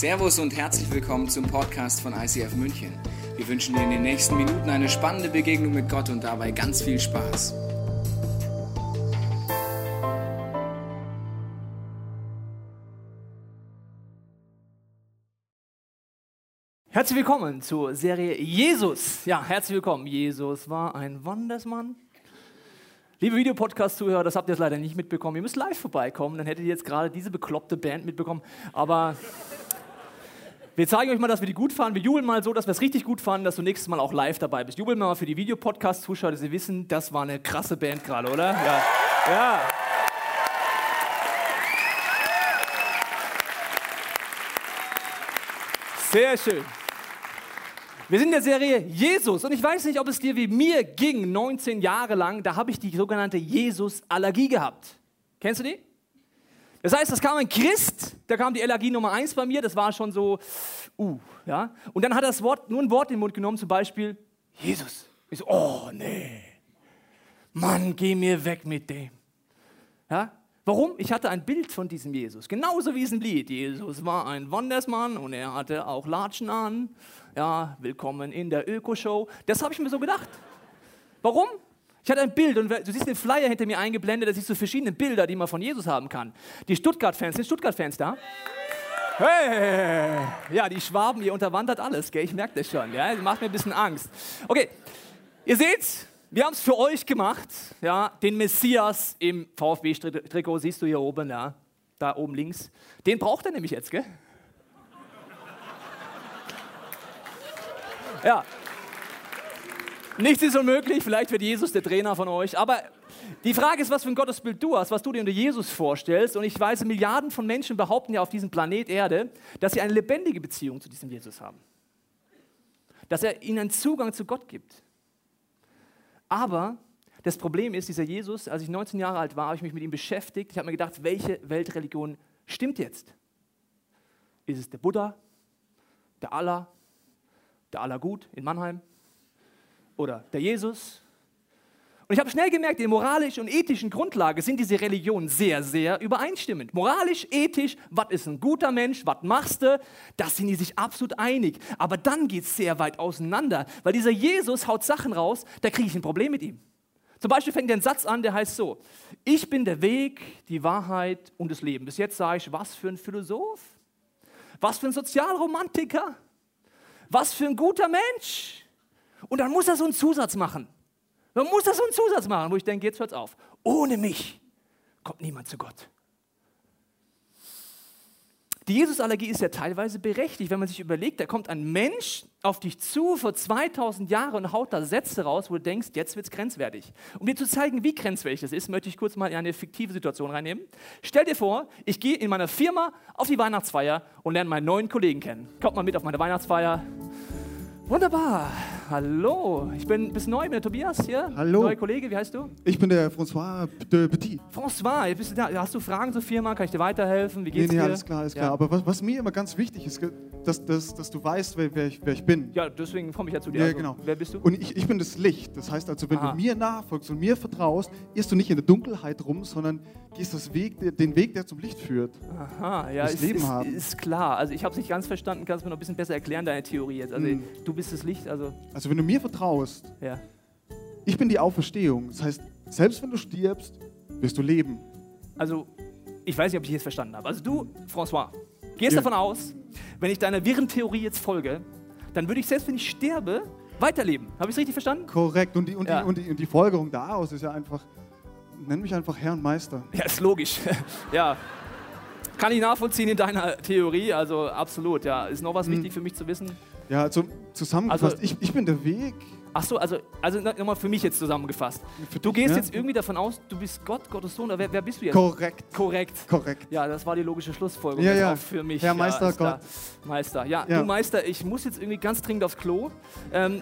Servus und herzlich willkommen zum Podcast von ICF München. Wir wünschen dir in den nächsten Minuten eine spannende Begegnung mit Gott und dabei ganz viel Spaß. Herzlich willkommen zur Serie Jesus. Ja, herzlich willkommen. Jesus war ein Wondersmann. Liebe Videopodcast-Zuhörer, das habt ihr jetzt leider nicht mitbekommen. Ihr müsst live vorbeikommen, dann hättet ihr jetzt gerade diese bekloppte Band mitbekommen. Aber wir zeigen euch mal, dass wir die gut fanden. Wir jubeln mal so, dass wir es richtig gut fanden, dass du nächstes Mal auch live dabei bist. Jubeln mal für die Videopodcast-Zuschauer, dass sie wissen, das war eine krasse Band gerade, oder? Ja. ja. Sehr schön. Wir sind in der Serie Jesus und ich weiß nicht, ob es dir wie mir ging, 19 Jahre lang, da habe ich die sogenannte Jesus-Allergie gehabt. Kennst du die? Das heißt, es kam ein Christ, da kam die Allergie Nummer eins bei mir, das war schon so, uh, ja. Und dann hat er das Wort, nur ein Wort in den Mund genommen, zum Beispiel Jesus. Ich so, oh nee, Mann, geh mir weg mit dem. Ja? Warum? Ich hatte ein Bild von diesem Jesus, genauso wie es ein Lied. Jesus war ein Wondersmann und er hatte auch Latschen an ja, willkommen in der Ökoshow. Das habe ich mir so gedacht. Warum? Ich hatte ein Bild und du siehst den Flyer hinter mir eingeblendet, da siehst du verschiedene Bilder, die man von Jesus haben kann. Die Stuttgart-Fans, sind Stuttgart-Fans da? Hey! Ja, die Schwaben, ihr unterwandert alles, gell? ich merke das schon. Ja? Das macht mir ein bisschen Angst. Okay, ihr seht, wir haben es für euch gemacht. Ja? Den Messias im VfB-Trikot siehst du hier oben, ja? da oben links. Den braucht er nämlich jetzt, gell? Ja. Nichts ist unmöglich, vielleicht wird Jesus der Trainer von euch, aber die Frage ist, was für ein Gottesbild du hast, was du dir unter Jesus vorstellst. Und ich weiß, Milliarden von Menschen behaupten ja auf diesem Planet Erde, dass sie eine lebendige Beziehung zu diesem Jesus haben. Dass er ihnen einen Zugang zu Gott gibt. Aber das Problem ist, dieser Jesus, als ich 19 Jahre alt war, habe ich mich mit ihm beschäftigt. Ich habe mir gedacht, welche Weltreligion stimmt jetzt? Ist es der Buddha, der Allah, der Allergut in Mannheim oder der Jesus. Und ich habe schnell gemerkt, in moralischen und ethischen Grundlage sind diese Religionen sehr, sehr übereinstimmend. Moralisch, ethisch, was ist ein guter Mensch, was machst du, das sind die sich absolut einig. Aber dann geht es sehr weit auseinander, weil dieser Jesus haut Sachen raus, da kriege ich ein Problem mit ihm. Zum Beispiel fängt er einen Satz an, der heißt so, ich bin der Weg, die Wahrheit und das Leben. Bis jetzt sage ich, was für ein Philosoph, was für ein Sozialromantiker, was für ein guter Mensch. Und dann muss er so einen Zusatz machen. Dann muss er so einen Zusatz machen, wo ich denke, jetzt hört's auf. Ohne mich kommt niemand zu Gott. Die Jesusallergie ist ja teilweise berechtigt, wenn man sich überlegt, da kommt ein Mensch auf dich zu vor 2000 Jahren und haut da Sätze raus, wo du denkst, jetzt wird es grenzwertig. Um dir zu zeigen, wie grenzwertig das ist, möchte ich kurz mal in eine fiktive Situation reinnehmen. Stell dir vor, ich gehe in meiner Firma auf die Weihnachtsfeier und lerne meinen neuen Kollegen kennen. Kommt mal mit auf meine Weihnachtsfeier. Wunderbar. Hallo. Ich bin bis neu, bin der Tobias hier. Hallo. Neuer Kollege, wie heißt du? Ich bin der François de Petit. François, bist du da? hast du Fragen zur Firma? Kann ich dir weiterhelfen? Wie geht's nee, nee, dir? alles klar, alles Ja. klar. Aber was, was mir immer ganz wichtig ist, dass, dass, dass du weißt, wer, wer, ich, wer ich bin. Ja, deswegen komme ich ja zu dir. Ja, Also, genau. Wer bist du? Und ich, ich bin das Licht. Das heißt also, wenn Aha. du mir nachfolgst und mir vertraust, irrst du nicht in der Dunkelheit rum, sondern gehst das Weg, den Weg, der zum Licht führt. Aha, ja, das ist, Leben ist, haben. ist klar. Also ich habe es nicht ganz verstanden. Kannst du mir noch ein bisschen besser erklären, deine Theorie jetzt? Also Hm. du bist das Licht, also Also wenn du mir vertraust, ja. ich bin die Auferstehung. Das heißt, selbst wenn du stirbst, wirst du leben. Also ich weiß nicht, ob ich jetzt verstanden habe. Also du, François, gehst Ja. davon aus, wenn ich deiner wirren Theorie jetzt folge, dann würde ich selbst, wenn ich sterbe, weiterleben. Habe ich es richtig verstanden? Korrekt. Und die, und, Ja. die, und, die, und die Folgerung daraus ist ja einfach, nenn mich einfach Herr und Meister. Ja, ist logisch. ja. Kann ich nachvollziehen in deiner Theorie, also absolut, ja. Ist noch was Hm. wichtig für mich zu wissen? Ja, also zusammengefasst, Also- ich, ich bin der Weg. Ach so, also, also nochmal für mich jetzt zusammengefasst. Für Du dich, gehst ne? jetzt irgendwie davon aus, du bist Gott, Gottes Sohn, oder wer, wer bist du jetzt? Korrekt, Korrekt. korrekt. Ja, das war die logische Schlussfolgerung Ja, ja. auch für mich. Herr Meister, ja. Gott. Meister, ja, Ja. Du Meister, ich muss jetzt irgendwie ganz dringend aufs Klo. Ähm,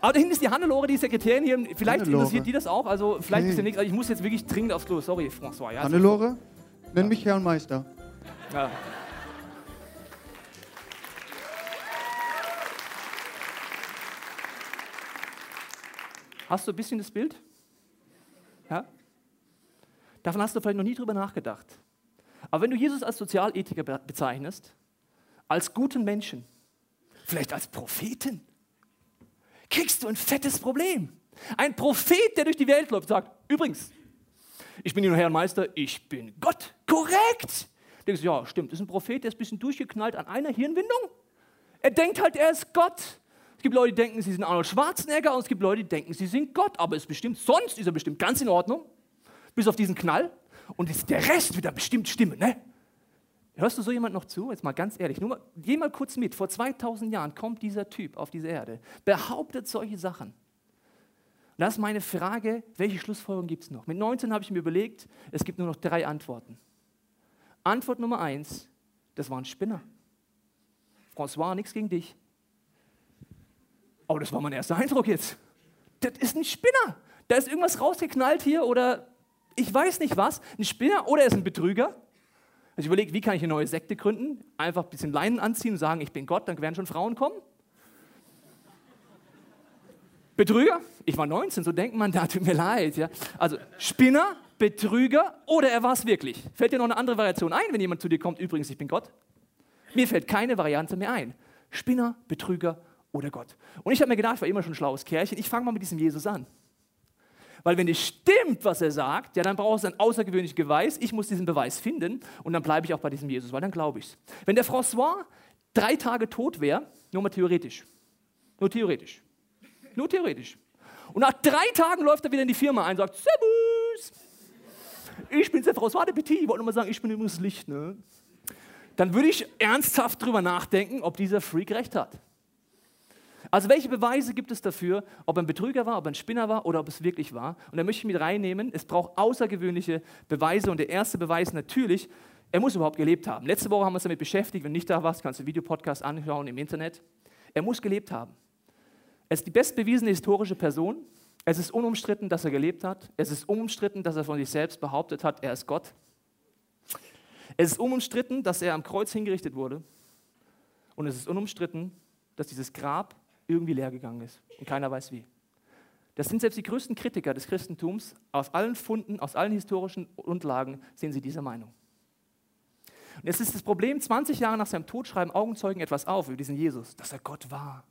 aber da hinten ist die Hannelore, die Sekretärin hier. Vielleicht Hannelore. interessiert die das auch. Also vielleicht Okay. ist ja nichts. Also ich muss jetzt wirklich dringend aufs Klo. Sorry, François. Ja, Hannelore, nenn mich Herr und Meister. Ja. Hast du ein bisschen das Bild? Ja? Davon hast du vielleicht noch nie drüber nachgedacht. Aber wenn du Jesus als Sozialethiker be- bezeichnest, als guten Menschen, vielleicht als Propheten, kriegst du ein fettes Problem. Ein Prophet, der durch die Welt läuft, sagt, übrigens, ich bin Ihr Herr Meister, ich bin Gott. Korrekt. Denkst du, ja, stimmt, das ist ein Prophet, der ist ein bisschen durchgeknallt an einer Hirnwindung. Er denkt halt, er ist Gott. Es gibt Leute, die denken, sie sind Arnold Schwarzenegger und es gibt Leute, die denken, sie sind Gott. Aber ist bestimmt, sonst ist er bestimmt ganz in Ordnung. Bis auf diesen Knall. Und der Rest wird da bestimmt stimmen, ne? Hörst du so jemand noch zu? Jetzt mal ganz ehrlich, nur mal, geh mal kurz mit. Vor 2000 Jahren kommt dieser Typ auf diese Erde, behauptet solche Sachen. Und das ist meine Frage, welche Schlussfolgerung gibt es noch? Mit 19 habe ich mir überlegt, es gibt nur noch drei Antworten. Antwort Nummer eins, das war ein Spinner. François, nichts gegen dich. Aber das war mein erster Eindruck jetzt. Das ist ein Spinner. Da ist irgendwas rausgeknallt hier oder ich weiß nicht was. Ein Spinner oder er ist ein Betrüger. Also ich überlege, wie kann ich eine neue Sekte gründen? Einfach ein bisschen Leinen anziehen und sagen, ich bin Gott, dann werden schon Frauen kommen. Betrüger? Ich war 19, so denkt man, da tut mir leid. Ja. Also Spinner, Betrüger oder er war es wirklich. Fällt dir noch eine andere Variation ein, wenn jemand zu dir kommt, übrigens, ich bin Gott? Mir fällt keine Variante mehr ein. Spinner, Betrüger oder Gott. Und ich habe mir gedacht, ich war immer schon ein schlaues Kerlchen, ich fange mal mit diesem Jesus an. Weil wenn es stimmt, was er sagt, ja, dann braucht es ein außergewöhnliches Beweis. Ich muss diesen Beweis finden und dann bleibe ich auch bei diesem Jesus, weil dann glaube ich es. Wenn der François drei Tage tot wäre, nur mal theoretisch, nur theoretisch, nur theoretisch. Und nach drei Tagen läuft er wieder in die Firma ein und sagt, Servus, ich bin der François de Petit, ich wollte nur mal sagen, ich bin übrigens Licht. Ne? Dann würde ich ernsthaft drüber nachdenken, ob dieser Freak recht hat. Also welche Beweise gibt es dafür, ob ein Betrüger war, ob ein Spinner war oder ob es wirklich war? Und da möchte ich mit reinnehmen, es braucht außergewöhnliche Beweise. Und der erste Beweis natürlich, er muss überhaupt gelebt haben. Letzte Woche haben wir uns damit beschäftigt. Wenn nicht da warst, kannst du Videopodcast anschauen im Internet. Er muss gelebt haben. Er ist die bestbewiesene historische Person. Es ist unumstritten, dass er gelebt hat. Es ist unumstritten, dass er von sich selbst behauptet hat, er ist Gott. Es ist unumstritten, dass er am Kreuz hingerichtet wurde. Und es ist unumstritten, dass dieses Grab irgendwie leer gegangen ist und keiner weiß wie. Das sind selbst die größten Kritiker des Christentums. Aus allen Funden, aus allen historischen Grundlagen sehen sie diese Meinung. Und jetzt ist das Problem, 20 Jahre nach seinem Tod schreiben Augenzeugen etwas auf über diesen Jesus, dass er Gott war,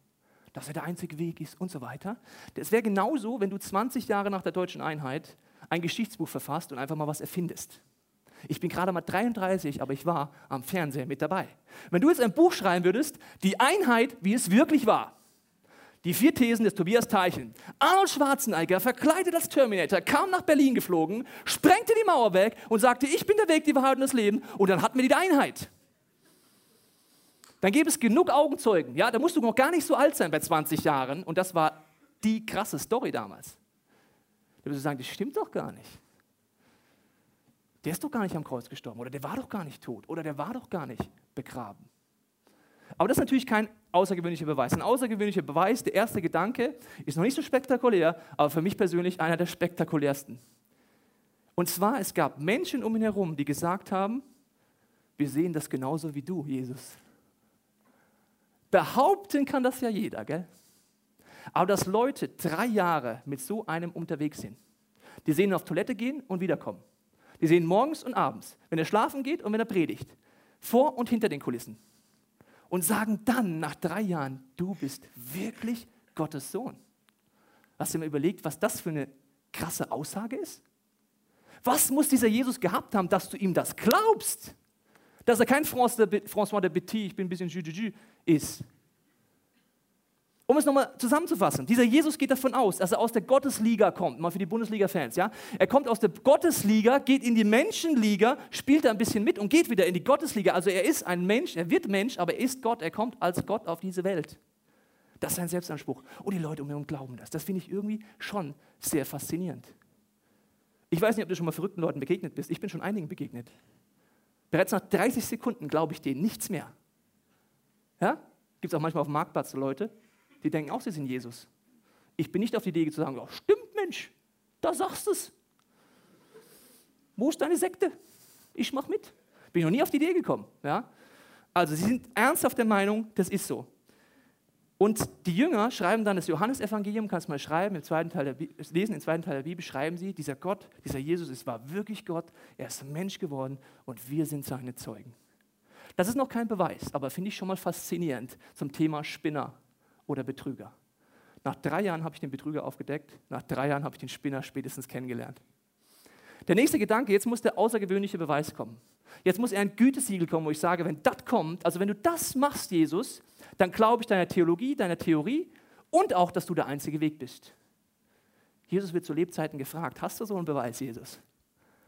dass er der einzige Weg ist und so weiter. Es wäre genauso, wenn du 20 Jahre nach der deutschen Einheit ein Geschichtsbuch verfasst und einfach mal was erfindest. Ich bin gerade mal 33, aber ich war am Fernseher mit dabei. Wenn du jetzt ein Buch schreiben würdest, die Einheit, wie es wirklich war, die vier Thesen des Tobias Teicheln. Arnold Schwarzenegger, verkleidet als Terminator, kam nach Berlin geflogen, sprengte die Mauer weg und sagte, ich bin der Weg, die Wahrheit und das Leben. Und dann hatten wir die Einheit. Dann gäbe es genug Augenzeugen. Ja, da musst du noch gar nicht so alt sein bei 20 Jahren. Und das war die krasse Story damals. Da würdest du sagen, das stimmt doch gar nicht. Der ist doch gar nicht am Kreuz gestorben. Oder der war doch gar nicht tot. Oder der war doch gar nicht begraben. Aber das ist natürlich kein außergewöhnlicher Beweis. Ein außergewöhnlicher Beweis, der erste Gedanke, ist noch nicht so spektakulär, aber für mich persönlich einer der spektakulärsten. Und zwar, es gab Menschen um ihn herum, die gesagt haben, wir sehen das genauso wie du, Jesus. Behaupten kann das ja jeder, gell? Aber dass Leute drei Jahre mit so einem unterwegs sind, die sehen ihn auf Toilette gehen und wiederkommen. Die sehen morgens und abends, wenn er schlafen geht und wenn er predigt, vor und hinter den Kulissen und sagen dann nach drei Jahren, du bist wirklich Gottes Sohn. Hast du dir mal überlegt, was das für eine krasse Aussage ist? Was muss dieser Jesus gehabt haben, dass du ihm das glaubst? Dass er kein François de Petit, ich bin ein bisschen Jujuju, ist, um es nochmal zusammenzufassen, dieser Jesus geht davon aus, dass er aus der Gottesliga kommt, mal für die Bundesliga-Fans. Ja? Er kommt aus der Gottesliga, geht in die Menschenliga, spielt da ein bisschen mit und geht wieder in die Gottesliga. Also er ist ein Mensch, er wird Mensch, aber er ist Gott, er kommt als Gott auf diese Welt. Das ist sein Selbstanspruch. Und die Leute um ihn herum glauben das. Das finde ich irgendwie schon sehr faszinierend. Ich weiß nicht, ob du schon mal verrückten Leuten begegnet bist. Ich bin schon einigen begegnet. Bereits nach 30 Sekunden glaube ich denen nichts mehr. Ja? Gibt es auch manchmal auf dem Marktplatz Leute, die denken auch, sie sind Jesus. Ich bin nicht auf die Idee zu sagen, oh, stimmt Mensch, da sagst du es. Wo ist deine Sekte? Ich mach mit. Bin noch nie auf die Idee gekommen. Ja? Also sie sind ernsthaft der Meinung, das ist so. Und die Jünger schreiben dann das Johannesevangelium, kannst du mal schreiben, im zweiten Teil der lesen, im zweiten Teil der Bibel schreiben sie, dieser Gott, dieser Jesus, es war wirklich Gott, er ist Mensch geworden und wir sind seine Zeugen. Das ist noch kein Beweis, aber finde ich schon mal faszinierend zum Thema Spinner oder Betrüger. Nach drei Jahren habe ich den Betrüger aufgedeckt, nach drei Jahren habe ich den Spinner spätestens kennengelernt. Der nächste Gedanke, jetzt muss der außergewöhnliche Beweis kommen. Jetzt muss er ein Gütesiegel kommen, wo ich sage, wenn das kommt, also wenn du das machst, Jesus, dann glaube ich deiner Theologie, deiner Theorie und auch, dass du der einzige Weg bist. Jesus wird zu Lebzeiten gefragt, hast du so einen Beweis, Jesus?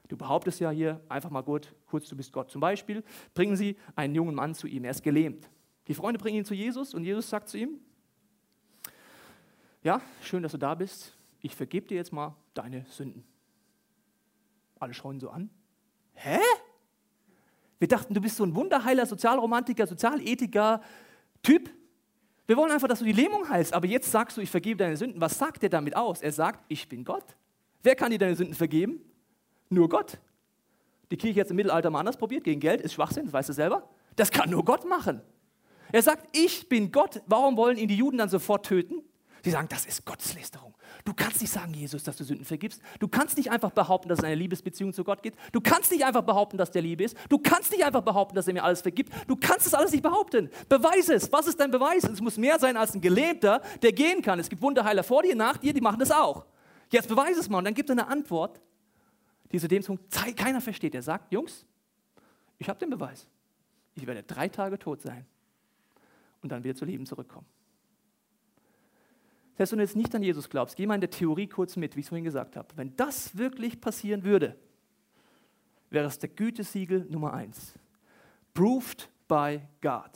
Du behauptest ja hier einfach mal gut, kurz, du bist Gott. Zum Beispiel bringen sie einen jungen Mann zu ihm, er ist gelähmt. Die Freunde bringen ihn zu Jesus und Jesus sagt zu ihm, ja, schön, dass du da bist, ich vergebe dir jetzt mal deine Sünden. Alle schauen so an. Hä? Wir dachten, du bist so ein Wunderheiler, Sozialromantiker, Sozialethiker, Typ. Wir wollen einfach, dass du die Lähmung heilst. Aber jetzt sagst du, ich vergebe deine Sünden. Was sagt er damit aus? Er sagt, ich bin Gott. Wer kann dir deine Sünden vergeben? Nur Gott. Die Kirche hat es im Mittelalter mal anders probiert, gegen Geld, ist Schwachsinn, das weißt du selber. Das kann nur Gott machen. Er sagt, ich bin Gott. Warum wollen ihn die Juden dann sofort töten? Sie sagen, das ist Gotteslästerung. Du kannst nicht sagen, Jesus, dass du Sünden vergibst. Du kannst nicht einfach behaupten, dass es eine Liebesbeziehung zu Gott gibt. Du kannst nicht einfach behaupten, dass der Liebe ist. Du kannst nicht einfach behaupten, dass er mir alles vergibt. Du kannst es alles nicht behaupten. Beweise es. Was ist dein Beweis? Es muss mehr sein als ein Gelähmter, der gehen kann. Es gibt Wunderheiler vor dir, nach dir, die machen das auch. Jetzt beweise es mal. Und dann gibt er eine Antwort, die zu dem Punkt keiner versteht. Er sagt, Jungs, ich habe den Beweis. Ich werde drei Tage tot sein und dann wieder zu Leben zurückkommen. Selbst wenn du jetzt nicht an Jesus glaubst, geh mal in der Theorie kurz mit, wie ich es vorhin gesagt habe. Wenn das wirklich passieren würde, wäre es der Gütesiegel Nummer eins. Proved by God.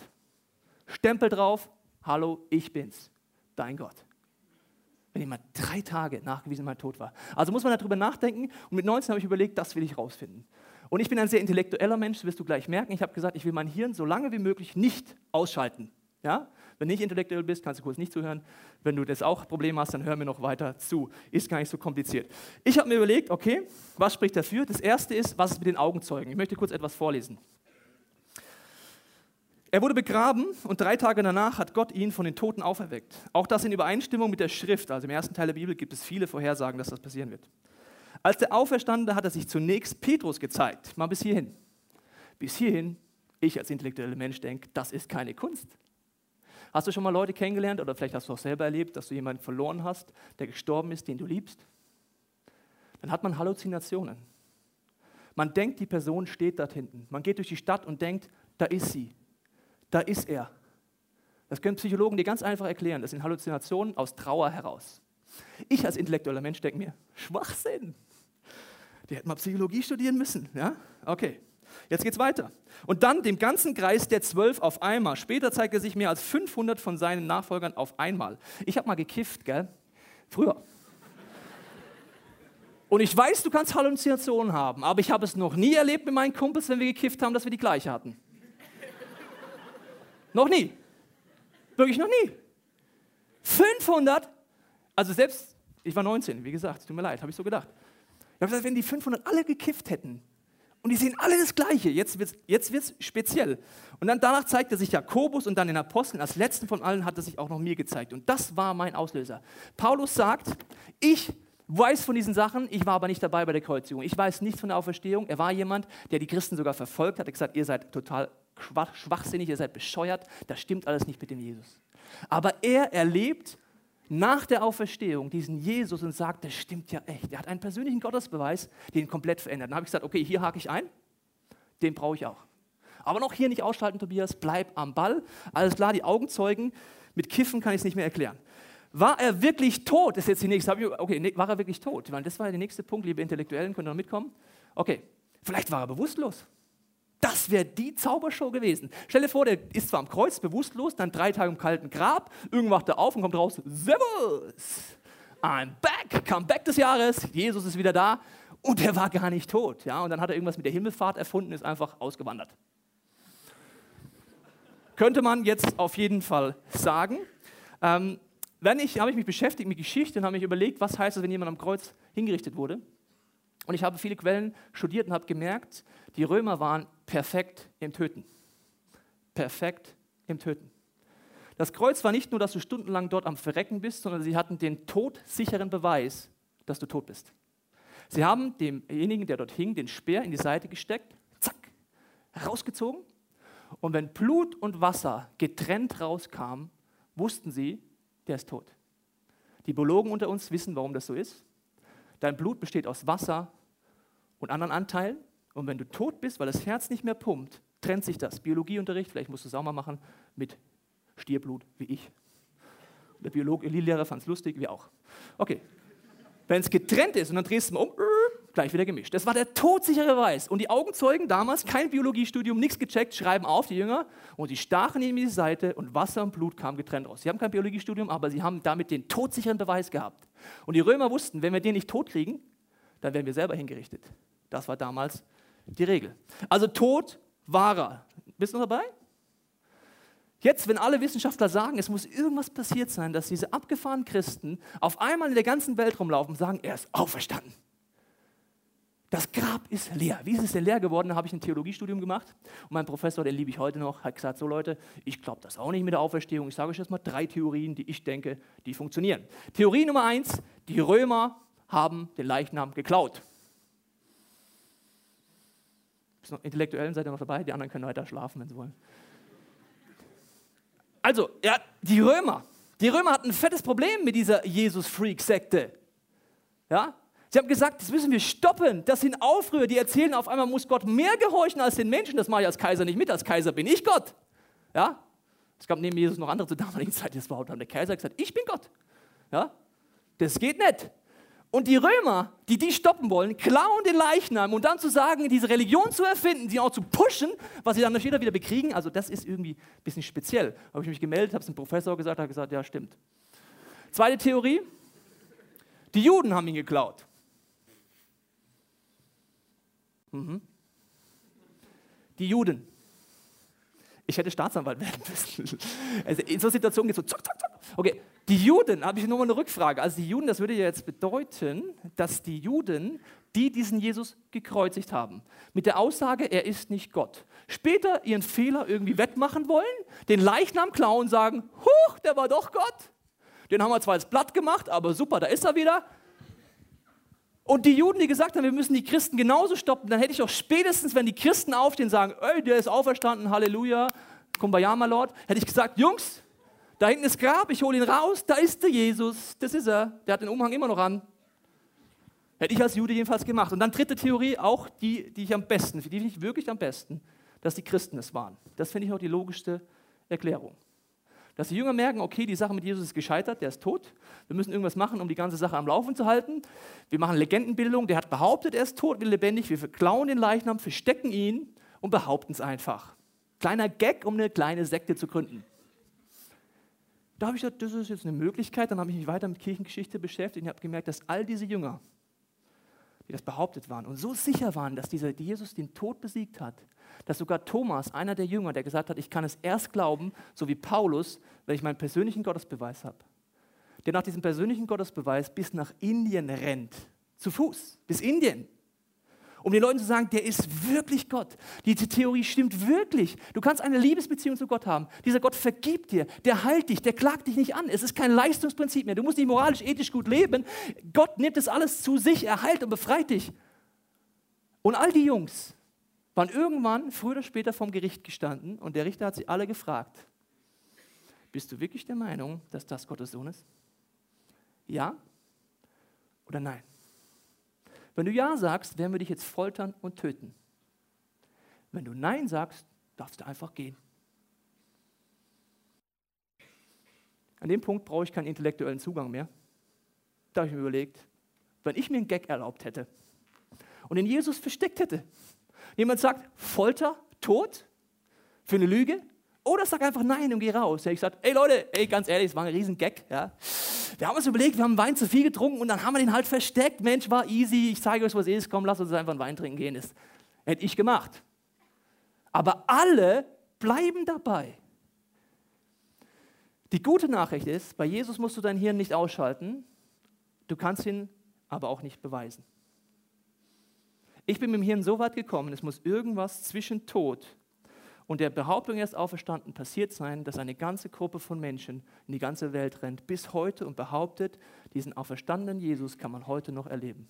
Stempel drauf, hallo, ich bin's, dein Gott. Wenn jemand drei Tage nachgewiesen mein Tod war. Also muss man darüber nachdenken und mit 19 habe ich überlegt, das will ich rausfinden. Und ich bin ein sehr intellektueller Mensch, wirst du gleich merken. Ich habe gesagt, ich will mein Hirn so lange wie möglich nicht ausschalten. Ja? Wenn du nicht intellektuell bist, kannst du kurz nicht zuhören. Wenn du das auch Problem hast, dann hör mir noch weiter zu. Ist gar nicht so kompliziert. Ich habe mir überlegt, okay, was spricht dafür? Das erste ist, was ist mit den Augenzeugen? Ich möchte kurz etwas vorlesen. Er wurde begraben und drei Tage danach hat Gott ihn von den Toten auferweckt. Auch das in Übereinstimmung mit der Schrift. Also im ersten Teil der Bibel gibt es viele Vorhersagen, dass das passieren wird. Als der Auferstandene hat er sich zunächst Petrus gezeigt. Mal bis hierhin. Bis hierhin, ich als intellektueller Mensch denke, das ist keine Kunst. Hast du schon mal Leute kennengelernt oder vielleicht hast du auch selber erlebt, dass du jemanden verloren hast, der gestorben ist, den du liebst? Dann hat man Halluzinationen. Man denkt, die Person steht dort hinten. Man geht durch die Stadt und denkt, da ist sie, da ist er. Das können Psychologen dir ganz einfach erklären. Das sind Halluzinationen aus Trauer heraus. Ich als intellektueller Mensch denke mir, Schwachsinn. Der hätte mal Psychologie studieren müssen. Ja? Okay. Jetzt geht's weiter. Und dann dem ganzen Kreis der zwölf auf einmal. Später zeigt er sich mehr als 500 von seinen Nachfolgern auf einmal. Ich habe mal gekifft, gell? Früher. Und ich weiß, du kannst Halluzinationen haben, aber ich habe es noch nie erlebt mit meinen Kumpels, wenn wir gekifft haben, dass wir die gleiche hatten. noch nie. Wirklich noch nie. 500, also selbst, ich war 19, wie gesagt, tut mir leid, habe ich so gedacht. Ich habe gesagt, wenn die 500 alle gekifft hätten, und die sehen alle das Gleiche. Jetzt wird es jetzt wird's speziell. Und dann danach zeigt er sich Jakobus und dann den Aposteln. Als letzten von allen hat er sich auch noch mir gezeigt. Und das war mein Auslöser. Paulus sagt, ich weiß von diesen Sachen, ich war aber nicht dabei bei der Kreuzigung. Ich weiß nichts von der Auferstehung. Er war jemand, der die Christen sogar verfolgt hat. Er hat gesagt, ihr seid total schwachsinnig, ihr seid bescheuert. Das stimmt alles nicht mit dem Jesus. Aber er erlebt nach der Auferstehung diesen Jesus und sagt, das stimmt ja echt. Er hat einen persönlichen Gottesbeweis, den komplett verändert. Dann habe ich gesagt, okay, hier hake ich ein, den brauche ich auch. Aber noch hier nicht ausschalten, Tobias, bleib am Ball. Alles klar, die Augenzeugen, mit Kiffen kann ich es nicht mehr erklären. War er wirklich tot? Das ist jetzt die nächste. Okay, war er wirklich tot? Das war der nächste Punkt, liebe Intellektuellen, könnt ihr noch mitkommen? Okay, vielleicht war er bewusstlos. Das wäre die Zaubershow gewesen. Stell dir vor, der ist zwar am Kreuz bewusstlos, dann drei Tage im kalten Grab, irgendwann wacht er auf und kommt raus, Servus, I'm back, Comeback des Jahres, Jesus ist wieder da und er war gar nicht tot. Ja? Und dann hat er irgendwas mit der Himmelfahrt erfunden, ist einfach ausgewandert. Könnte man jetzt auf jeden Fall sagen. Ähm, wenn ich, habe ich mich beschäftigt mit Geschichte und habe mich überlegt, was heißt es, wenn jemand am Kreuz hingerichtet wurde. Und ich habe viele Quellen studiert und habe gemerkt, die Römer waren perfekt im Töten. Perfekt im Töten. Das Kreuz war nicht nur, dass du stundenlang dort am Verrecken bist, sondern sie hatten den todsicheren Beweis, dass du tot bist. Sie haben demjenigen, der dort hing, den Speer in die Seite gesteckt, zack, rausgezogen Und wenn Blut und Wasser getrennt rauskamen, wussten sie, der ist tot. Die Biologen unter uns wissen, warum das so ist. Dein Blut besteht aus Wasser und anderen Anteilen. Und wenn du tot bist, weil das Herz nicht mehr pumpt, trennt sich das. Biologieunterricht, vielleicht musst du es auch mal machen, mit Stierblut, wie ich. Der Biologe, Lehrer fand es lustig, wie auch. Okay. Wenn es getrennt ist und dann drehst du mal um, gleich wieder gemischt. Das war der todsichere Beweis. Und die Augenzeugen damals, kein Biologiestudium, nichts gecheckt, schreiben auf, die Jünger, und sie stachen ihm in die Seite und Wasser und Blut kamen getrennt raus. Sie haben kein Biologiestudium, aber sie haben damit den todsicheren Beweis gehabt. Und die Römer wussten, wenn wir den nicht tot kriegen, dann werden wir selber hingerichtet. Das war damals die Regel. Also Tod war er. Bist du noch dabei? Jetzt, wenn alle Wissenschaftler sagen, es muss irgendwas passiert sein, dass diese abgefahrenen Christen auf einmal in der ganzen Welt rumlaufen und sagen, er ist auferstanden. Das Grab ist leer. Wie ist es denn leer geworden? Da habe ich ein Theologiestudium gemacht und mein Professor, den liebe ich heute noch, hat gesagt, so Leute, ich glaube das auch nicht mit der Auferstehung. Ich sage euch jetzt mal drei Theorien, die ich denke, die funktionieren. Theorie Nummer eins, die Römer haben den Leichnam geklaut. Intellektuellen seid ihr noch dabei? Die anderen können weiter schlafen, wenn sie wollen. Also, ja, die Römer. Die Römer hatten ein fettes Problem mit dieser Jesus-Freak-Sekte. Ja, Sie haben gesagt, das müssen wir stoppen. Das sind Aufrührer, die erzählen auf einmal, muss Gott mehr gehorchen als den Menschen. Das mache ich als Kaiser nicht mit. Als Kaiser bin ich Gott. Ja? Es gab neben Jesus noch andere zur damaligen Zeit, das war haben der Kaiser gesagt, ich bin Gott. Ja? Das geht nicht. Und die Römer, die die stoppen wollen, klauen den Leichnam und dann zu sagen, diese Religion zu erfinden, sie auch zu pushen, was sie dann später wieder bekriegen, also das ist irgendwie ein bisschen speziell. Habe ich mich gemeldet, habe es dem Professor gesagt, hat gesagt, ja stimmt. Zweite Theorie, die Juden haben ihn geklaut. Mhm. Die Juden. Ich hätte Staatsanwalt werden müssen. Also in so Situationen geht es so zack, zack, zack. Okay, die Juden, habe ich nur mal eine Rückfrage. Also die Juden, das würde ja jetzt bedeuten, dass die Juden, die diesen Jesus gekreuzigt haben, mit der Aussage, er ist nicht Gott, später ihren Fehler irgendwie wettmachen wollen, den Leichnam klauen, sagen, huch, der war doch Gott. Den haben wir zwar als Blatt gemacht, aber super, da ist er wieder. Und die Juden, die gesagt haben, wir müssen die Christen genauso stoppen, dann hätte ich auch spätestens, wenn die Christen aufstehen und sagen, ey, der ist auferstanden, Halleluja, Kumbaya, my Lord, hätte ich gesagt, Jungs, da hinten ist Grab, ich hole ihn raus, da ist der Jesus, das ist er, der hat den Umhang immer noch an. Hätte ich als Jude jedenfalls gemacht. Und dann dritte Theorie, auch die, die ich am besten, die finde ich wirklich am besten, dass die Christen es waren. Das finde ich auch die logischste Erklärung. Dass die Jünger merken, okay, die Sache mit Jesus ist gescheitert, der ist tot. Wir müssen irgendwas machen, um die ganze Sache am Laufen zu halten. Wir machen Legendenbildung, der hat behauptet, er ist tot, will lebendig. Wir verklauen den Leichnam, verstecken ihn und behaupten es einfach. Kleiner Gag, um eine kleine Sekte zu gründen. Da habe ich gesagt, das ist jetzt eine Möglichkeit. Dann habe ich mich weiter mit Kirchengeschichte beschäftigt und habe gemerkt, dass all diese Jünger, die das behauptet waren und so sicher waren, dass dieser Jesus den Tod besiegt hat, dass sogar Thomas, einer der Jünger, der gesagt hat, ich kann es erst glauben, so wie Paulus, wenn ich meinen persönlichen Gottesbeweis habe, der nach diesem persönlichen Gottesbeweis bis nach Indien rennt, zu Fuß, bis Indien, um den Leuten zu sagen, der ist wirklich Gott. Diese Theorie stimmt wirklich. Du kannst eine Liebesbeziehung zu Gott haben. Dieser Gott vergibt dir, der heilt dich, der klagt dich nicht an. Es ist kein Leistungsprinzip mehr. Du musst nicht moralisch, ethisch gut leben. Gott nimmt es alles zu sich, er heilt und befreit dich. Und all die Jungs, waren irgendwann früher oder später vom Gericht gestanden und der Richter hat sie alle gefragt, bist du wirklich der Meinung, dass das Gottes Sohn ist? Ja oder nein? Wenn du Ja sagst, werden wir dich jetzt foltern und töten. Wenn du Nein sagst, darfst du einfach gehen. An dem Punkt brauche ich keinen intellektuellen Zugang mehr. Da habe ich mir überlegt, wenn ich mir einen Gag erlaubt hätte und den Jesus versteckt hätte, Jemand sagt Folter, Tod für eine Lüge. Oder sag einfach nein und geh raus. Ich sage, ey Leute, ey, ganz ehrlich, es war ein riesen Gag. Ja. Wir haben uns überlegt, wir haben Wein zu viel getrunken und dann haben wir den halt versteckt. Mensch, war easy, ich zeige euch, was ist. Komm, lass uns einfach einen Wein trinken gehen. Das hätte ich gemacht. Aber alle bleiben dabei. Die gute Nachricht ist, bei Jesus musst du dein Hirn nicht ausschalten. Du kannst ihn aber auch nicht beweisen. Ich bin mit dem Hirn so weit gekommen, es muss irgendwas zwischen Tod und der Behauptung, er ist auferstanden, passiert sein, dass eine ganze Gruppe von Menschen in die ganze Welt rennt, bis heute und behauptet, diesen auferstandenen Jesus kann man heute noch erleben.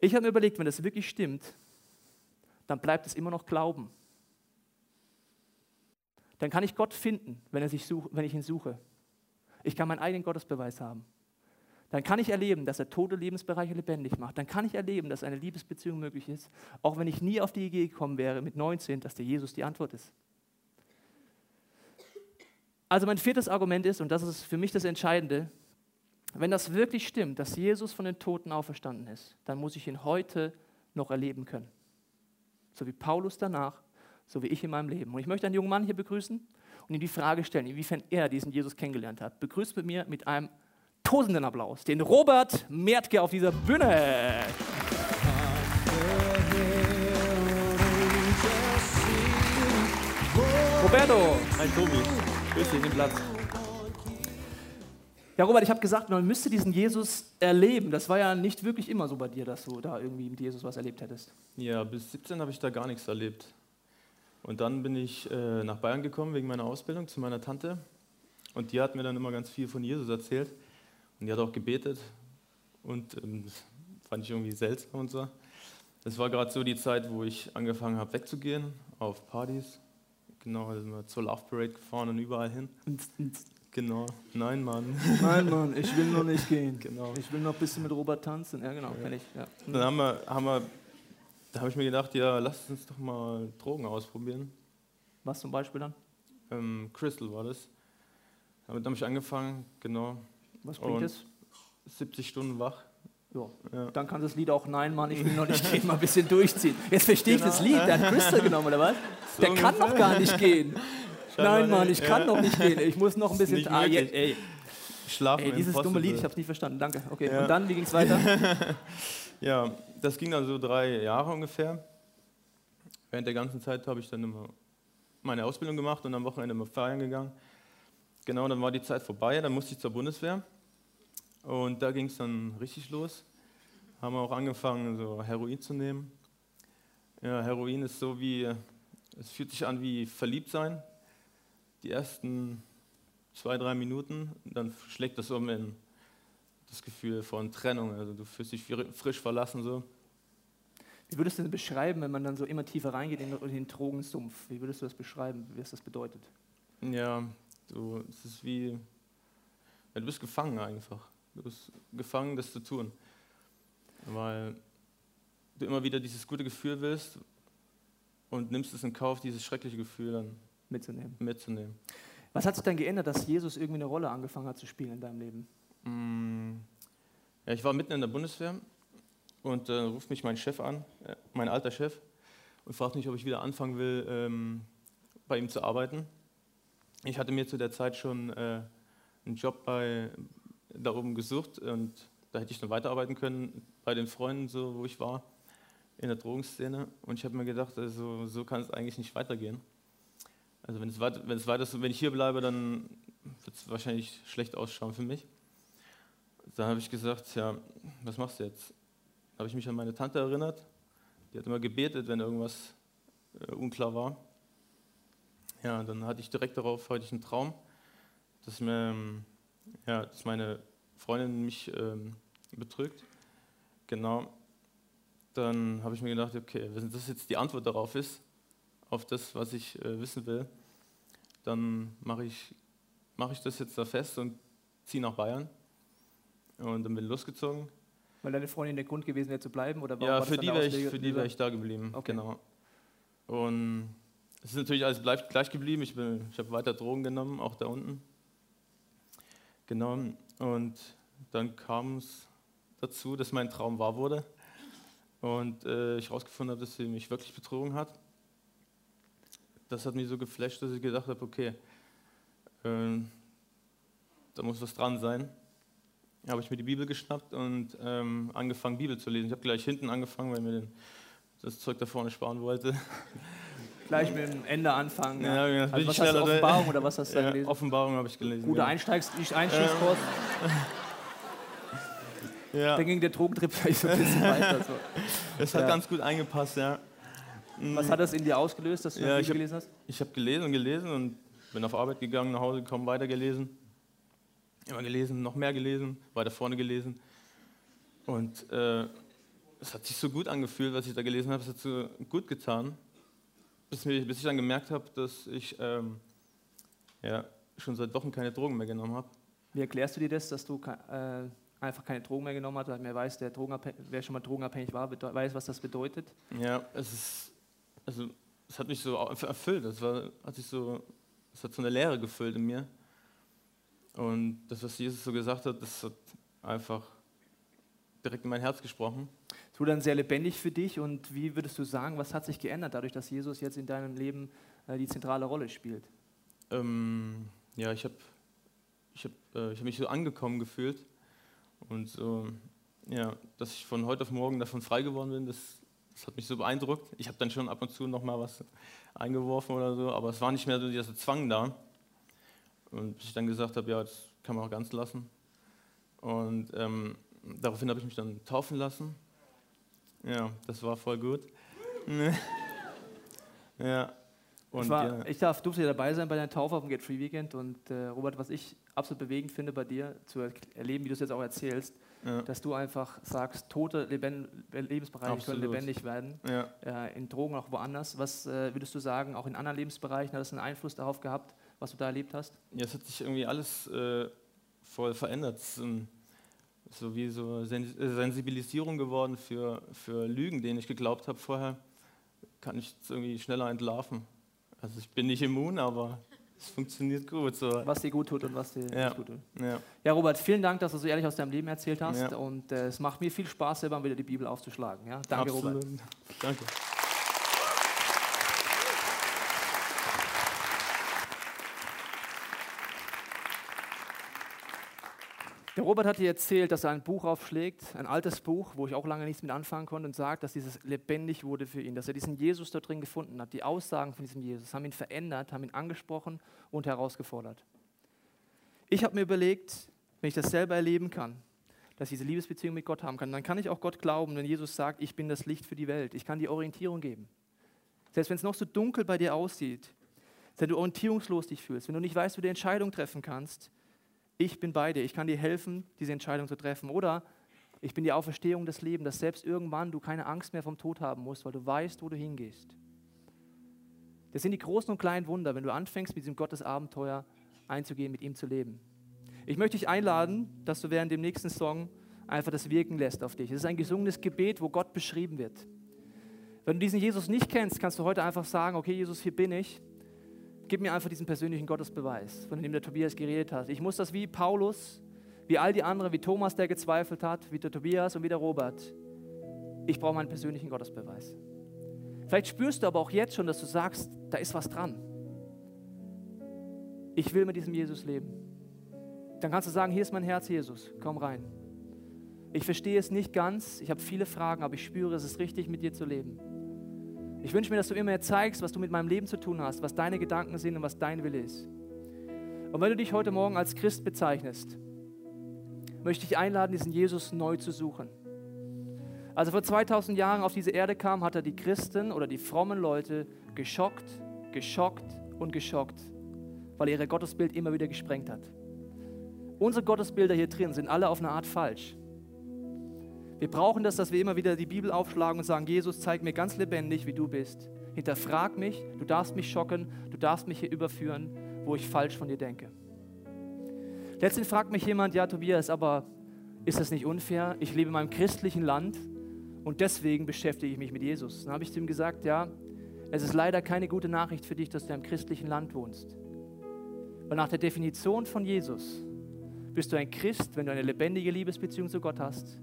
Ich habe mir überlegt, wenn das wirklich stimmt, dann bleibt es immer noch Glauben. dann kann ich Gott finden, wenn, er sich such, wenn ich ihn suche. Ich kann meinen eigenen Gottesbeweis haben. Dann kann ich erleben, dass er tote Lebensbereiche lebendig macht. Dann kann ich erleben, dass eine Liebesbeziehung möglich ist, auch wenn ich nie auf die Idee gekommen wäre mit 19, dass der Jesus die Antwort ist. Also mein viertes Argument ist, und das ist für mich das Entscheidende, wenn das wirklich stimmt, dass Jesus von den Toten auferstanden ist, dann muss ich ihn heute noch erleben können. So wie Paulus danach, so wie ich in meinem Leben. Und ich möchte einen jungen Mann hier begrüßen und ihm die Frage stellen, inwiefern er diesen Jesus kennengelernt hat. Begrüßt mit mir mit einem tosenden Applaus den Robert Mertke auf dieser Bühne. Roberto. Hi Tobi. Grüß dich, nimm Platz. Ja, Robert, ich habe gesagt, man müsste diesen Jesus erleben. Das war ja nicht wirklich immer so bei dir, dass du da irgendwie mit Jesus was erlebt hättest. Ja, bis 17 habe ich da gar nichts erlebt. Und dann bin ich äh, nach Bayern gekommen wegen meiner Ausbildung zu meiner Tante. Und die hat mir dann immer ganz viel von Jesus erzählt. Und die hat auch gebetet. Und ähm, das fand ich irgendwie seltsam und so. Das war gerade so die Zeit, wo ich angefangen habe wegzugehen auf Partys. Genau, da sind wir zur Love Parade gefahren und überall hin. Genau. Nein, Mann. Nein, Mann, ich will noch nicht gehen. Genau. Ich will noch ein bisschen mit Robert tanzen. Ja, genau, kenn ich. Ja. Dann haben wir, haben wir, da habe ich mir gedacht, ja, lass uns doch mal Drogen ausprobieren. Was zum Beispiel dann? Ähm, Crystal war das. Damit habe ich angefangen, genau. Was bringt es? 70 Stunden wach. Ja. Ja. Dann kann das Lied auch Nein, Mann, ich will noch nicht gehen, mal ein bisschen durchziehen. Jetzt verstehe ich das Lied, der hat Crystal genommen, oder was? Der kann ungefähr. noch gar nicht gehen. Nein, Mann, ich nicht. kann Ja. noch nicht gehen. Ich muss noch ein bisschen. Ah, jetzt, ey, Schlafen ey, dieses dumme Lied, ich habe es nicht verstanden. Danke. Okay. Ja. Und dann, wie ging es weiter? Ja, das ging dann so drei Jahre ungefähr. Während der ganzen Zeit habe ich dann immer meine Ausbildung gemacht und am Wochenende immer feiern gegangen. Genau, dann war die Zeit vorbei, dann musste ich zur Bundeswehr. Und da ging es dann richtig los. Haben wir auch angefangen, so Heroin zu nehmen. Ja, Heroin ist so wie, es fühlt sich an wie verliebt sein. Die ersten zwei, drei Minuten, dann schlägt das um in das Gefühl von Trennung. Also du fühlst dich fri- frisch verlassen so. Wie würdest du das beschreiben, wenn man dann so immer tiefer reingeht in den Drogensumpf? Wie würdest du das beschreiben, was das bedeutet? Ja, so, es ist wie, ja, du bist gefangen einfach. Du bist gefangen, das zu tun. Weil du immer wieder dieses gute Gefühl willst und nimmst es in Kauf, dieses schreckliche Gefühl dann Mitzunehmen. mitzunehmen. Was hat sich dann geändert, dass Jesus irgendwie eine Rolle angefangen hat zu spielen in deinem Leben? Mm, Ja, ich war mitten in der Bundeswehr und äh, ruft mich mein Chef an, äh, mein alter Chef, und fragt mich, ob ich wieder anfangen will, ähm, bei ihm zu arbeiten. Ich hatte mir zu der Zeit schon äh, einen Job bei, da oben gesucht und da hätte ich dann weiterarbeiten können bei den Freunden, so, wo ich war, in der Drogenszene. Und ich habe mir gedacht, also, so kann es eigentlich nicht weitergehen. Also wenn es weiter, wenn es weiter wenn ich hier bleibe, dann wird es wahrscheinlich schlecht ausschauen für mich. Dann habe ich gesagt, ja, was machst du jetzt? Da habe ich mich an meine Tante erinnert. Die hat immer gebetet, wenn irgendwas äh, unklar war. Ja, dann hatte ich direkt darauf heute einen Traum, dass, mir, ähm, ja, dass meine Freundin mich ähm, betrügt. Genau. Dann habe ich mir gedacht, okay, wenn das jetzt die Antwort darauf ist, auf das, was ich äh, wissen will, dann mache ich, mache ich das jetzt da fest und ziehe nach Bayern. Und dann bin ich losgezogen. Weil deine Freundin der Grund gewesen wäre zu bleiben? Oder warum Ja, war für die wäre ich, für die wär ich da geblieben. Okay. Genau. Und es ist natürlich alles bleibt gleich geblieben. Ich, ich habe weiter Drogen genommen, auch da unten. Genau. Und dann kam es dazu, dass mein Traum wahr wurde. Und äh, ich herausgefunden habe, dass sie mich wirklich betrogen hat. Das hat mich so geflasht, dass ich gedacht habe, okay, ähm, da muss was dran sein. Da habe ich mir die Bibel geschnappt und ähm, angefangen, Bibel zu lesen. Ich habe gleich hinten angefangen, weil ich mir den, das Zeug da vorne sparen wollte. Gleich mit dem Ende anfangen. Ja, ja, bin also was hast du, Offenbarung oder was hast du da Ja, gelesen? Offenbarung habe ich gelesen. Guter genau. Einsteigs Einstiegskurs. Ja, Dann ging der Drogentrip vielleicht so ein bisschen weiter. So. es hat ja. ganz gut eingepasst, ja. Was hat das in dir ausgelöst, dass du Ja, ja, ich hab- gelesen hast? Ich habe gelesen und gelesen und bin auf Arbeit gegangen, nach Hause gekommen, weiter gelesen. Immer gelesen, noch mehr gelesen, weiter vorne gelesen. Und äh, es hat sich so gut angefühlt, was ich da gelesen habe. Es hat so gut getan, bis, bis ich dann gemerkt habe, dass ich ähm, ja, schon seit Wochen keine Drogen mehr genommen habe. Wie erklärst du dir das, dass du äh, einfach keine Drogen mehr genommen hast? Weil man weiß, der wer schon mal drogenabhängig war, weiß, was das bedeutet. Ja, es ist, also es hat mich so erfüllt. Es war, hat sich so, es hat so eine Leere gefüllt in mir. Und das, was Jesus so gesagt hat, das hat einfach direkt in mein Herz gesprochen. Wurde dann sehr lebendig für dich und wie würdest du sagen, was hat sich geändert dadurch, dass Jesus jetzt in deinem Leben äh, die zentrale Rolle spielt? Ähm, ja, ich habe ich hab, äh, hab mich so angekommen gefühlt und so, ja, dass ich von heute auf morgen davon frei geworden bin, das, das hat mich so beeindruckt. Ich habe dann schon ab und zu noch mal was eingeworfen oder so, aber es war nicht mehr so dieser Zwang da. Und ich dann gesagt habe, ja, das kann man auch ganz lassen. Und ähm, daraufhin habe ich mich dann taufen lassen. Ja, das war voll gut. ja. Und ich, war, ja. ich darf, durfte dabei sein bei deiner Taufe auf dem Get Free Weekend und äh, Robert, was ich absolut bewegend finde bei dir, zu erleben, wie du es jetzt auch erzählst, ja. dass du einfach sagst, tote Lebend Lebensbereiche absolut. können lebendig werden, ja. äh, in Drogen auch woanders. Was äh, würdest du sagen, auch in anderen Lebensbereichen hat das einen Einfluss darauf gehabt, was du da erlebt hast? Ja, es hat sich irgendwie alles äh, voll verändert. Es ist so wie so Sensibilisierung geworden für, für Lügen, denen ich geglaubt habe vorher, kann ich es irgendwie schneller entlarven. Also ich bin nicht immun, aber es funktioniert gut. So. Was dir gut tut und was dir ja. nicht gut tut. Ja. ja, Robert, vielen Dank, dass du so ehrlich aus deinem Leben erzählt hast. Ja. Und äh, es macht mir viel Spaß, selber wieder die Bibel aufzuschlagen. Ja? Danke, Absolut. Robert. Danke. Robert hat dir erzählt, dass er ein Buch aufschlägt, ein altes Buch, wo ich auch lange nichts mit anfangen konnte, und sagt, dass dieses lebendig wurde für ihn, dass er diesen Jesus da drin gefunden hat. Die Aussagen von diesem Jesus haben ihn verändert, haben ihn angesprochen und herausgefordert. Ich habe mir überlegt, wenn ich das selber erleben kann, dass ich diese Liebesbeziehung mit Gott haben kann, dann kann ich auch Gott glauben, wenn Jesus sagt, ich bin das Licht für die Welt. Ich kann die Orientierung geben. Selbst wenn es noch so dunkel bei dir aussieht, wenn du orientierungslos dich fühlst, wenn du nicht weißt, wie du die Entscheidung treffen kannst, ich bin bei dir, ich kann dir helfen, diese Entscheidung zu treffen. Oder ich bin die Auferstehung des Lebens, dass selbst irgendwann du keine Angst mehr vom Tod haben musst, weil du weißt, wo du hingehst. Das sind die großen und kleinen Wunder, wenn du anfängst, mit diesem Gottesabenteuer einzugehen, mit ihm zu leben. Ich möchte dich einladen, dass du während dem nächsten Song einfach das wirken lässt auf dich. Es ist ein gesungenes Gebet, wo Gott beschrieben wird. Wenn du diesen Jesus nicht kennst, kannst du heute einfach sagen, okay Jesus, hier bin ich gib mir einfach diesen persönlichen Gottesbeweis, von dem der Tobias geredet hat. Ich muss das wie Paulus, wie all die anderen, wie Thomas, der gezweifelt hat, wie der Tobias und wie der Robert. Ich brauche meinen persönlichen Gottesbeweis. Vielleicht spürst du aber auch jetzt schon, dass du sagst, da ist was dran. Ich will mit diesem Jesus leben. Dann kannst du sagen, hier ist mein Herz, Jesus, komm rein. Ich verstehe es nicht ganz, ich habe viele Fragen, aber ich spüre, es ist richtig, mit dir zu leben. Ich wünsche mir, dass du immer mehr zeigst, was du mit meinem Leben zu tun hast, was deine Gedanken sind und was dein Wille ist. Und wenn du dich heute Morgen als Christ bezeichnest, möchte ich einladen, diesen Jesus neu zu suchen. Als er vor 2000 Jahren auf diese Erde kam, hat er die Christen oder die frommen Leute geschockt, geschockt und geschockt, weil er ihr Gottesbild immer wieder gesprengt hat. Unsere Gottesbilder hier drin sind alle auf eine Art falsch. Wir brauchen das, dass wir immer wieder die Bibel aufschlagen und sagen, Jesus, zeig mir ganz lebendig, wie du bist. Hinterfrag mich, du darfst mich schocken, du darfst mich hier überführen, wo ich falsch von dir denke. Letztens fragt mich jemand, ja Tobias, aber ist das nicht unfair? Ich lebe in meinem christlichen Land und deswegen beschäftige ich mich mit Jesus. Dann habe ich zu ihm gesagt, ja, es ist leider keine gute Nachricht für dich, dass du im christlichen Land wohnst. Weil nach der Definition von Jesus bist du ein Christ, wenn du eine lebendige Liebesbeziehung zu Gott hast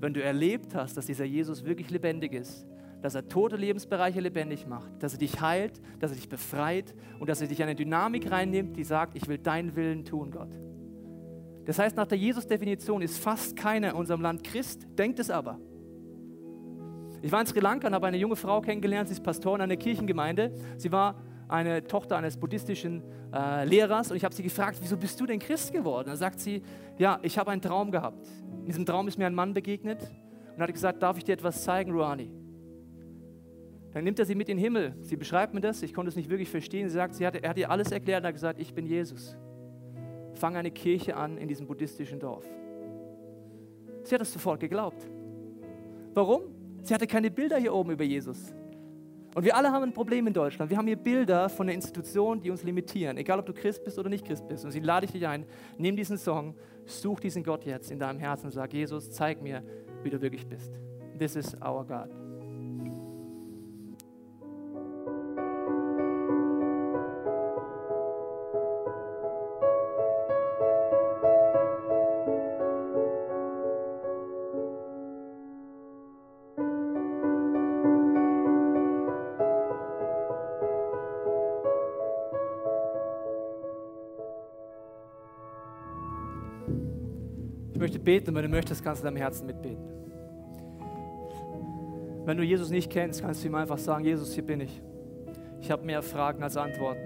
wenn du erlebt hast, dass dieser Jesus wirklich lebendig ist, dass er tote Lebensbereiche lebendig macht, dass er dich heilt, dass er dich befreit und dass er dich in eine Dynamik reinnimmt, die sagt, ich will deinen Willen tun, Gott. Das heißt, nach der Jesus-Definition ist fast keiner in unserem Land Christ, denkt es aber. Ich war in Sri Lanka und habe eine junge Frau kennengelernt, sie ist Pastorin einer Kirchengemeinde. Sie war eine Tochter eines buddhistischen äh, Lehrers und ich habe sie gefragt, wieso bist du denn Christ geworden? Da sagt sie, ja, ich habe einen Traum gehabt. In diesem Traum ist mir ein Mann begegnet und hat gesagt, darf ich dir etwas zeigen, Ruani? Dann nimmt er sie mit in den Himmel. Sie beschreibt mir das, ich konnte es nicht wirklich verstehen. Sie sagt, sie hat, er hat ihr alles erklärt und hat gesagt, ich bin Jesus. Fang eine Kirche an in diesem buddhistischen Dorf. Sie hat es sofort geglaubt. Warum? Sie hatte keine Bilder hier oben über Jesus. Und wir alle haben ein Problem in Deutschland. Wir haben hier Bilder von der Institution, die uns limitieren. Egal, ob du Christ bist oder nicht Christ bist. Und sie lade ich dich ein, nimm diesen Song, such diesen Gott jetzt in deinem Herzen und sag, Jesus, zeig mir, wie du wirklich bist. This is our God. Ich möchte beten, wenn du möchtest, kannst du deinem Herzen mitbeten. Wenn du Jesus nicht kennst, kannst du ihm einfach sagen, Jesus, hier bin ich. Ich habe mehr Fragen als Antworten.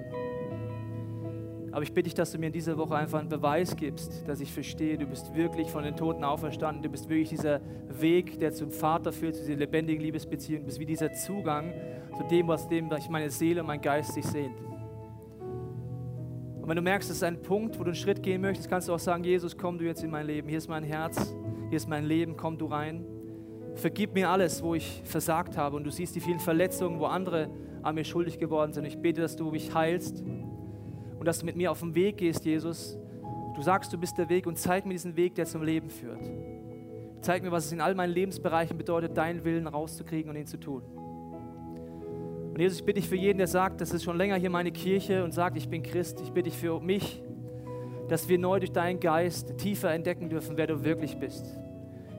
Aber ich bitte dich, dass du mir in dieser Woche einfach einen Beweis gibst, dass ich verstehe, du bist wirklich von den Toten auferstanden. Du bist wirklich dieser Weg, der zum Vater führt, zu dieser lebendigen Liebesbeziehung. Du bist wie dieser Zugang zu dem, was dem ich meine Seele und mein Geist sich sehnt. Wenn du merkst, es ist ein Punkt, wo du einen Schritt gehen möchtest, kannst du auch sagen, Jesus, komm du jetzt in mein Leben. Hier ist mein Herz, hier ist mein Leben, komm du rein. Vergib mir alles, wo ich versagt habe. Und du siehst die vielen Verletzungen, wo andere an mir schuldig geworden sind. Ich bete, dass du mich heilst und dass du mit mir auf den Weg gehst, Jesus. Du sagst, du bist der Weg und zeig mir diesen Weg, der zum Leben führt. Zeig mir, was es in all meinen Lebensbereichen bedeutet, deinen Willen rauszukriegen und ihn zu tun. Und Jesus, ich bitte dich für jeden, der sagt, das ist schon länger hier meine Kirche und sagt, ich bin Christ. Ich bitte dich für mich, dass wir neu durch deinen Geist tiefer entdecken dürfen, wer du wirklich bist.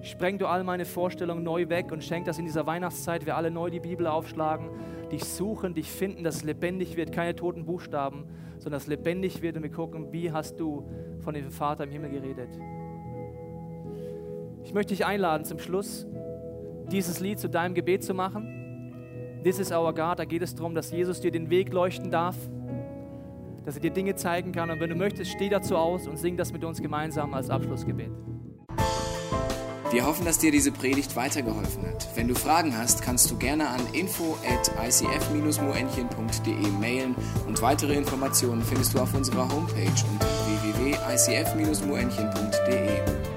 Spreng du all meine Vorstellungen neu weg und schenk, dass in dieser Weihnachtszeit wir alle neu die Bibel aufschlagen, dich suchen, dich finden, dass es lebendig wird, keine toten Buchstaben, sondern dass es lebendig wird und wir gucken, wie hast du von dem Vater im Himmel geredet. Ich möchte dich einladen, zum Schluss dieses Lied zu deinem Gebet zu machen. This is our God. Da geht es darum, dass Jesus dir den Weg leuchten darf, dass er dir Dinge zeigen kann. Und wenn du möchtest, steh dazu aus und sing das mit uns gemeinsam als Abschlussgebet. Wir hoffen, dass dir diese Predigt weitergeholfen hat. Wenn du Fragen hast, kannst du gerne an info at icf-moenchen.de mailen und weitere Informationen findest du auf unserer Homepage unter www.icf-moenchen.de.